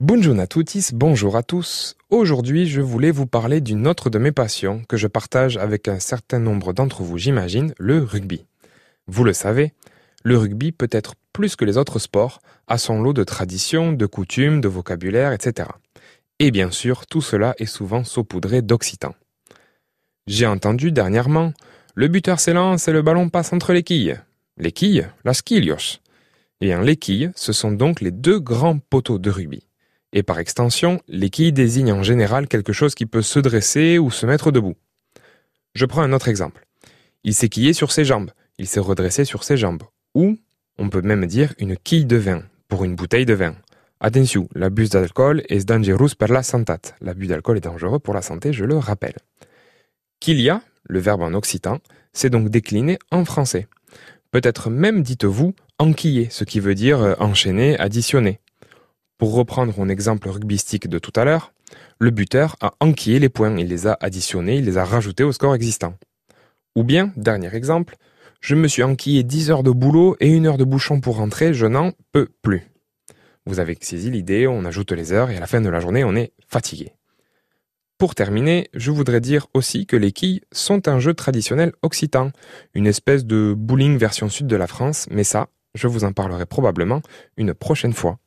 Bonjour à tous, bonjour à tous. Aujourd'hui, je voulais vous parler d'une autre de mes passions que je partage avec un certain nombre d'entre vous, j'imagine, le rugby. Vous le savez, le rugby peut être plus que les autres sports, à son lot de traditions, de coutumes, de vocabulaire, etc. Et bien sûr, tout cela est souvent saupoudré d'occitan. J'ai entendu dernièrement, le buteur s'élance et le ballon passe entre les quilles. Les quilles, las quillos. Et bien, les quilles, ce sont donc les deux grands poteaux de rugby. Et par extension, les quilles désignent en général quelque chose qui peut se dresser ou se mettre debout. Je prends un autre exemple. Il s'est quillé sur ses jambes, il s'est redressé sur ses jambes. Ou, on peut même dire une quille de vin, pour une bouteille de vin. Attention, l'abus d'alcool est dangereux pour la santé. L'abus d'alcool est dangereux pour la santé, je le rappelle. Kilia, le verbe en occitan, s'est donc décliné en français. Peut-être même, dites-vous, enquiller, ce qui veut dire euh, enchaîner, additionner. Pour reprendre mon exemple rugbystique de tout à l'heure, le buteur a enquillé les points, il les a additionnés, il les a rajoutés au score existant. Ou bien, dernier exemple, je me suis enquillé 10 heures de boulot et une heure de bouchon pour rentrer, je n'en peux plus. Vous avez saisi l'idée, on ajoute les heures et à la fin de la journée, on est fatigué. Pour terminer, je voudrais dire aussi que les quilles sont un jeu traditionnel occitan, une espèce de bowling version sud de la France, mais ça, je vous en parlerai probablement une prochaine fois.